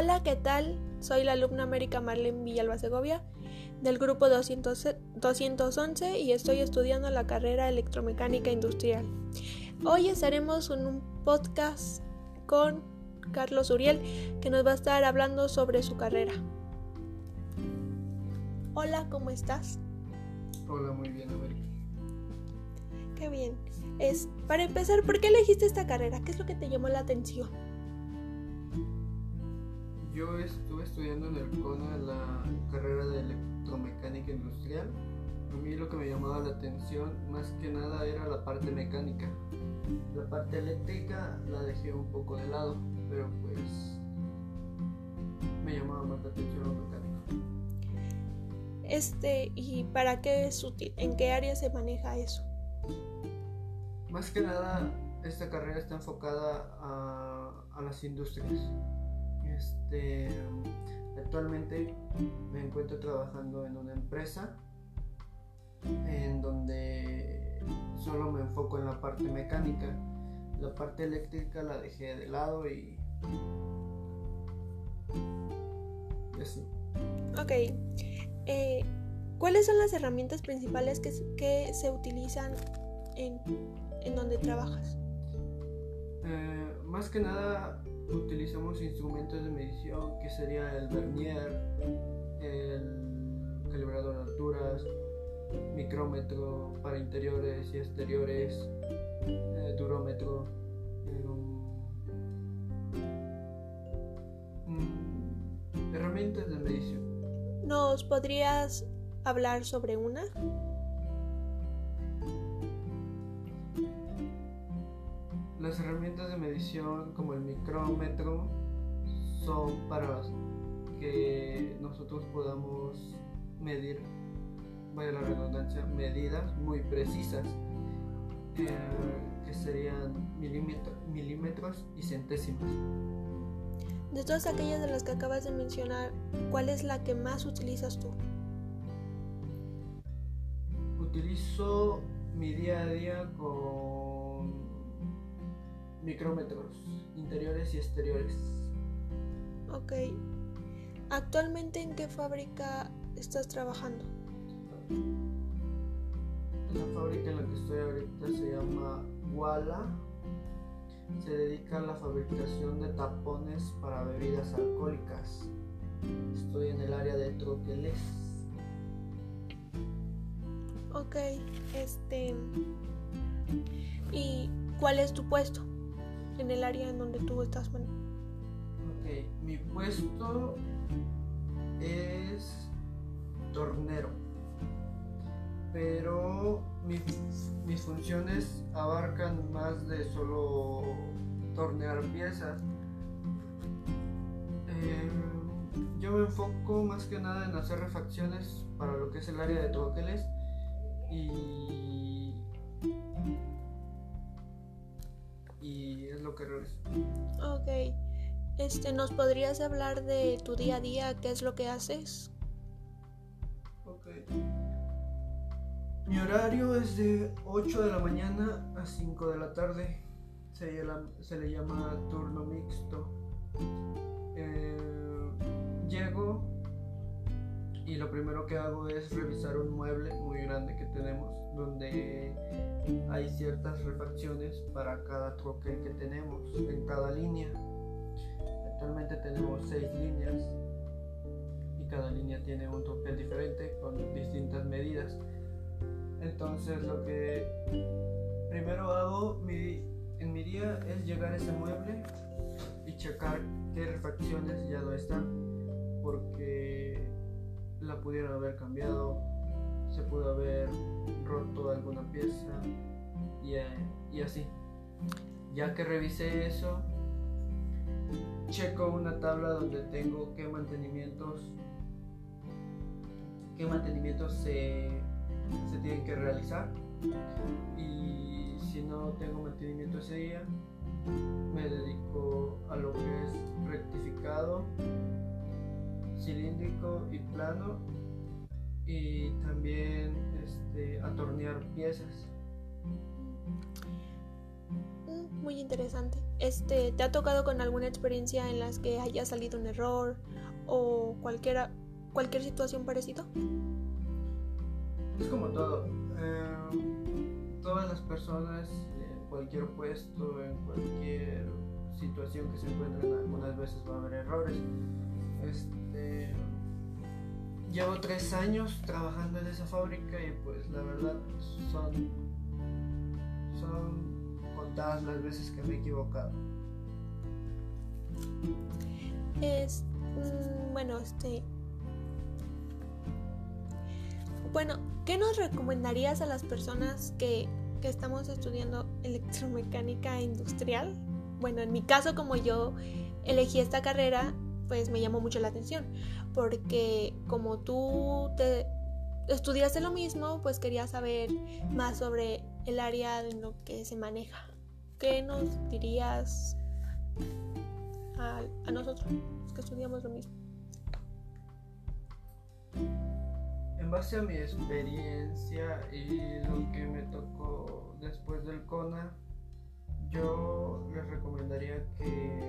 Hola, ¿qué tal? Soy la alumna América Marlene Villalba Segovia del grupo 200 211 y estoy estudiando la carrera electromecánica industrial. Hoy estaremos en un podcast con Carlos Uriel que nos va a estar hablando sobre su carrera. Hola, ¿cómo estás? Hola, muy bien, América. Qué bien. Es, para empezar, ¿por qué elegiste esta carrera? ¿Qué es lo que te llamó la atención? Yo estuve estudiando en el CONA la carrera de electromecánica industrial. A mí lo que me llamaba la atención más que nada era la parte mecánica. La parte eléctrica la dejé un poco de lado, pero pues me llamaba más la atención lo mecánico. Este, ¿y para qué es útil? ¿En qué área se maneja eso? Más que nada, esta carrera está enfocada a, a las industrias. Este, actualmente me encuentro trabajando en una empresa en donde solo me enfoco en la parte mecánica. La parte eléctrica la dejé de lado y, y así. Ok. Eh, ¿Cuáles son las herramientas principales que, que se utilizan en, en donde trabajas? Eh, más que nada utilizamos instrumentos de medición que sería el vernier, el calibrador de alturas, micrómetro para interiores y exteriores, eh, durómetro, um, herramientas de medición. ¿Nos podrías hablar sobre una? Las herramientas de medición como el micrómetro son para que nosotros podamos medir, vaya la redundancia, medidas muy precisas, eh, que serían milímetro, milímetros y centésimas. De todas aquellas de las que acabas de mencionar, ¿cuál es la que más utilizas tú? Utilizo mi día a día con micrómetros interiores y exteriores. Ok. ¿Actualmente en qué fábrica estás trabajando? La fábrica en la que estoy ahorita se llama Wala. Se dedica a la fabricación de tapones para bebidas alcohólicas. Estoy en el área de troqueles. Ok, este... ¿Y cuál es tu puesto? En el área en donde tú estás. Ok, mi puesto es tornero, pero mis funciones abarcan más de solo tornear piezas. Eh, yo me enfoco más que nada en hacer refacciones para lo que es el área de troqueles y que realizo. Ok. Este, ¿nos podrías hablar de tu día a día? ¿Qué es lo que haces? Ok. Mi horario es de 8 de la mañana a 5 de la tarde. Se, se le llama turno mixto. Y lo primero que hago es revisar un mueble muy grande que tenemos donde hay ciertas refacciones para cada troque que tenemos en cada línea. Actualmente tenemos seis líneas y cada línea tiene un troquel diferente con distintas medidas. Entonces lo que primero hago en mi día es llegar a ese mueble y checar qué refacciones ya no están porque la pudieron haber cambiado, se pudo haber roto alguna pieza y, eh, y así. Ya que revisé eso, checo una tabla donde tengo qué mantenimientos qué mantenimientos se, se tienen que realizar y si no tengo mantenimiento ese día me dedico a lo que es rectificado cilíndrico y plano y también este, atornear piezas. Mm, muy interesante. Este, ¿te ha tocado con alguna experiencia en las que haya salido un error o cualquiera, cualquier situación parecida? Es como todo. Em, todas las personas en cualquier puesto, en cualquier situación que se encuentren, algunas veces va a haber errores. Este, llevo tres años trabajando en esa fábrica y pues la verdad son, son contadas las veces que me he equivocado. Es, mm, bueno, este... Bueno, ¿qué nos recomendarías a las personas que, que estamos estudiando electromecánica industrial? Bueno, en mi caso, como yo elegí esta carrera, pues me llamó mucho la atención, porque como tú te estudiaste lo mismo, pues quería saber más sobre el área en lo que se maneja. ¿Qué nos dirías a, nosotros que estudiamos lo mismo? En base a mi experiencia y lo que me tocó después del CONA, yo les recomendaría que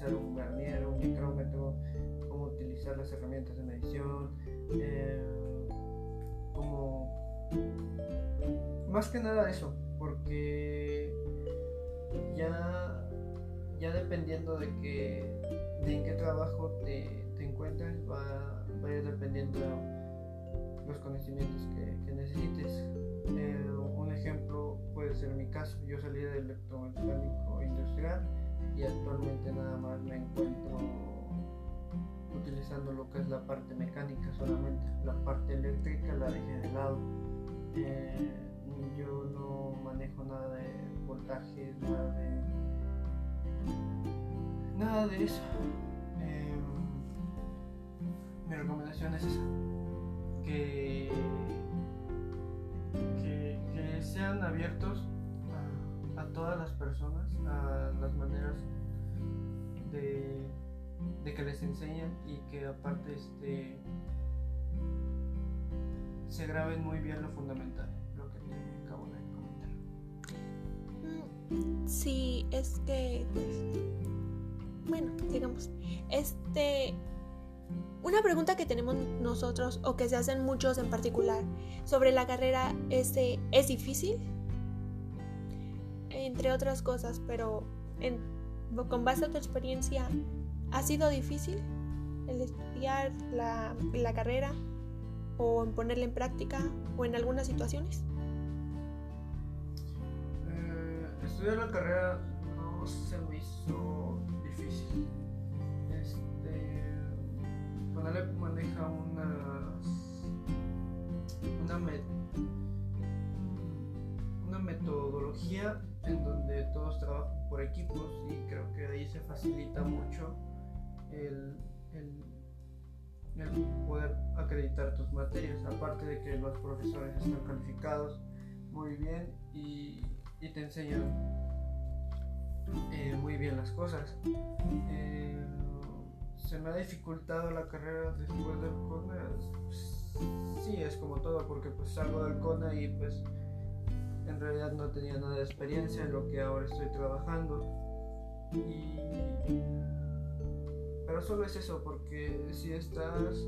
utilizar un vernier, un micrómetro, cómo utilizar las herramientas de medición, eh, como más que nada eso, porque ya, ya dependiendo de que de en qué trabajo te, te encuentres va, va, a ir dependiendo los conocimientos que, que necesites. Eh, un ejemplo puede ser mi caso. Yo salí del electromecánico industrial y actualmente nada más me encuentro utilizando lo que es la parte mecánica solamente. La parte eléctrica la dejé de lado. Eh, yo no manejo nada de voltaje, nada de nada de eso. Eh, mi recomendación es esa, que que, sean abiertos todas las personas, a las maneras de, que les enseñen y que aparte este, se graben muy bien lo fundamental, lo que te acabo de comentar. Mm, sí, es que, pues, bueno, digamos, este, una pregunta que tenemos nosotros o que se hacen muchos en particular sobre la carrera es, ¿es difícil? Entre otras cosas, pero con base a tu experiencia, ¿ha sido difícil el estudiar la, carrera o en ponerla en práctica o en algunas situaciones? Eh, estudiar la carrera no se me hizo difícil Conalep maneja una, una, en donde todos trabajan por equipos y creo que ahí se facilita mucho el, poder acreditar tus materias, aparte de que los profesores están calificados muy bien y, te enseñan eh, muy bien las cosas. Eh, se me ha dificultado la carrera después del CONA. sí, es como todo, porque pues salgo del CONA y pues en realidad no tenía nada de experiencia en lo que ahora estoy trabajando. Y... Pero solo es eso, porque si estás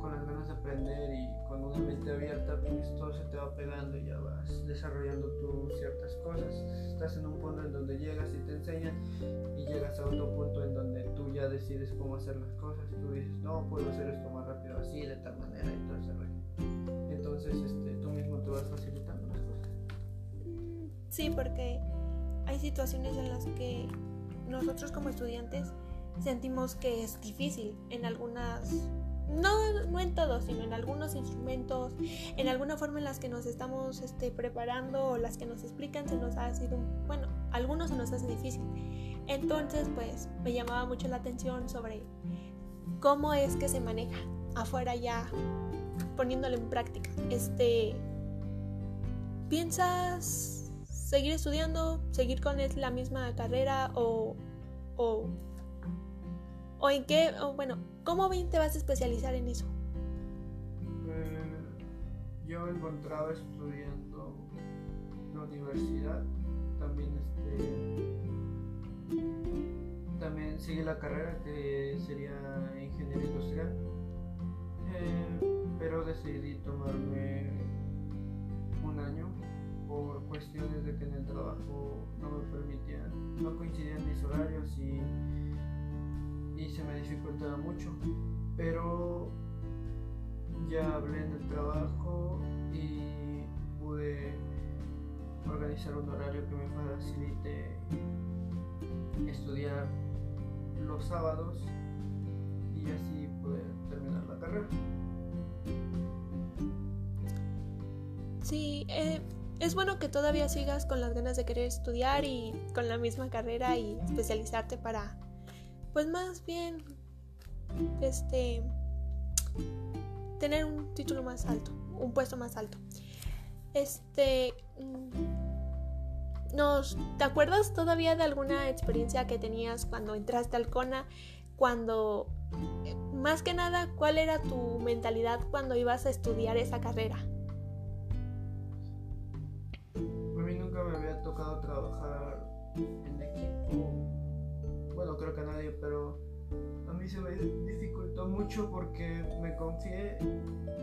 con las ganas de aprender y con una mente abierta, pues todo se te va pegando y ya vas desarrollando tú ciertas cosas. Estás en un punto en donde llegas y te enseñan y llegas a otro punto en donde tú ya decides cómo hacer las cosas. Tú dices, no, puedo hacer esto más rápido así, de tal manera Sí, porque hay situaciones en las que nosotros como estudiantes sentimos que es difícil en algunas no, no en todos, sino en algunos instrumentos, en alguna forma en las que nos estamos este, preparando o las que nos explican, se nos ha sido, bueno, algunos se nos hace difícil. Entonces, pues me llamaba mucho la atención sobre cómo es que se maneja afuera ya poniéndolo en práctica. Este, ¿piensas seguir estudiando, seguir con la misma carrera o, o, o en qué, o bueno, ¿Cómo bien te vas a especializar en eso? yo me encontraba estudiando en la universidad, también este también seguí la carrera que sería ingeniería industrial, en el trabajo no me permitían, no coincidían mis horarios y, y se me dificultaba mucho. Pero ya hablé en el trabajo y pude organizar un horario que me facilite estudiar los sábados y así poder terminar la carrera. Sí, eh, es bueno que todavía sigas con las ganas de querer estudiar y con la misma carrera y especializarte para, pues más bien, este, tener un título más alto, un puesto más alto. Este, mm, nos, ¿te acuerdas todavía de alguna experiencia que tenías cuando entraste al CONA? Cuando, eh, más que nada, ¿cuál era tu mentalidad cuando ibas a estudiar esa carrera? Trabajar en equipo. Bueno, creo que nadie, pero a mí se me dificultó mucho porque me confié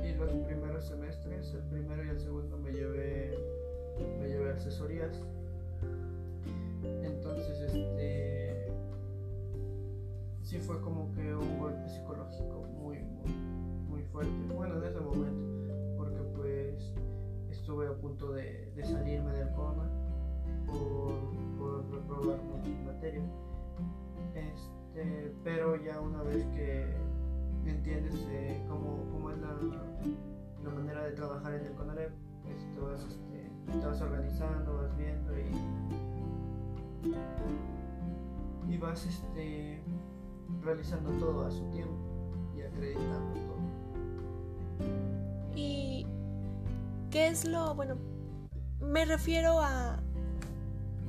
y los primeros semestres, el primero y el segundo, me llevé, me llevé asesorías. Entonces, este. Sí fue como que un golpe psicológico trabajar en el CONAREP, pues este, organizando, vas viendo y, y vas este, realizando todo a su tiempo y acreditando todo. ¿Y qué es lo, bueno, me refiero a,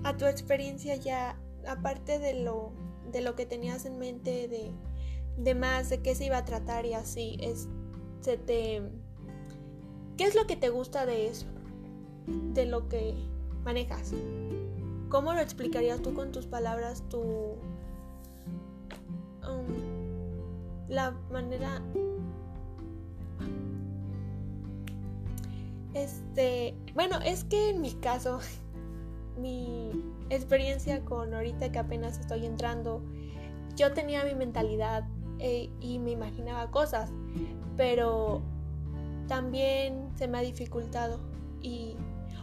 a tu experiencia ya, aparte de lo, de lo que tenías en mente, de, de más, de qué se iba a tratar y así, es, se te... ¿Qué es lo que te gusta de eso? De lo que manejas. ¿Cómo lo explicarías tú con tus palabras, tu... Um, la manera... Este, bueno, es que en mi caso, mi experiencia con ahorita que apenas estoy entrando, yo tenía mi mentalidad eh, y me imaginaba cosas, pero también se me ha dificultado. Y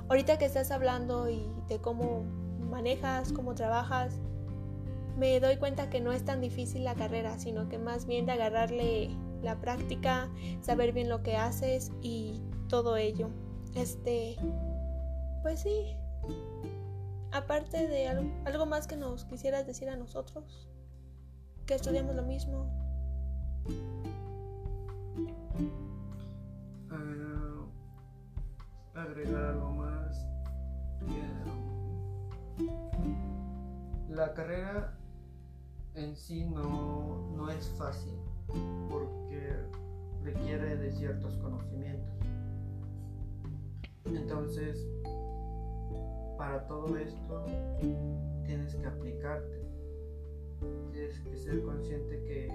ahorita que estás hablando y de cómo manejas, cómo trabajas, me doy cuenta que no es tan difícil la carrera, sino que más bien de agarrarle la práctica, saber bien lo que haces y todo ello. Este, pues sí, aparte de algo, más que nos quisieras decir a nosotros, que estudiamos lo mismo. Agregar algo más. la carrera en sí no, no es fácil porque requiere de ciertos conocimientos. Entonces, para todo esto tienes que aplicarte. Tienes que ser consciente que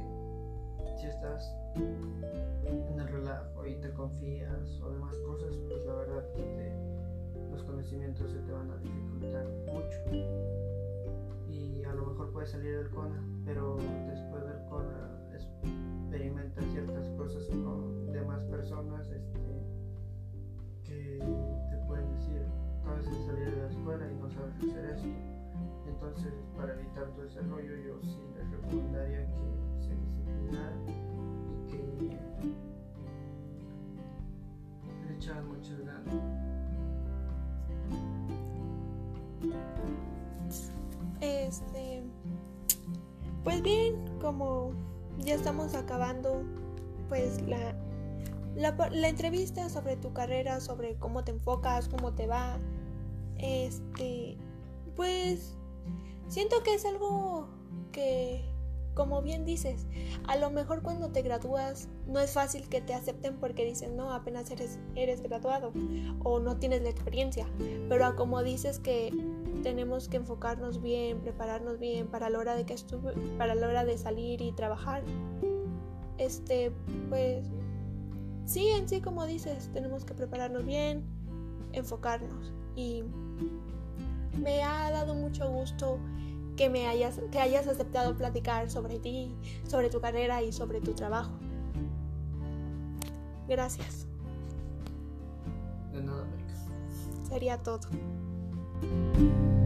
si estás en el relajo y te confías o demás cosas, pues la verdad que los conocimientos se te van a dificultar mucho. Y a lo mejor puedes salir del CONA, pero pues bien, como ya estamos acabando, pues la la, entrevista sobre tu carrera, sobre cómo te enfocas, cómo te va, este, pues siento que es algo que como bien dices, a lo mejor cuando te gradúas no es fácil que te acepten porque dicen, no, apenas eres, eres graduado o no tienes la experiencia. Pero como dices que tenemos que enfocarnos bien, prepararnos bien para la hora de que para la hora de salir y trabajar. Este, pues sí, en sí como dices, tenemos que prepararnos bien, enfocarnos y me ha dado mucho gusto que me hayas que hayas aceptado platicar sobre ti, sobre tu carrera y sobre tu trabajo. Gracias. De nada. Sería todo. Thank you.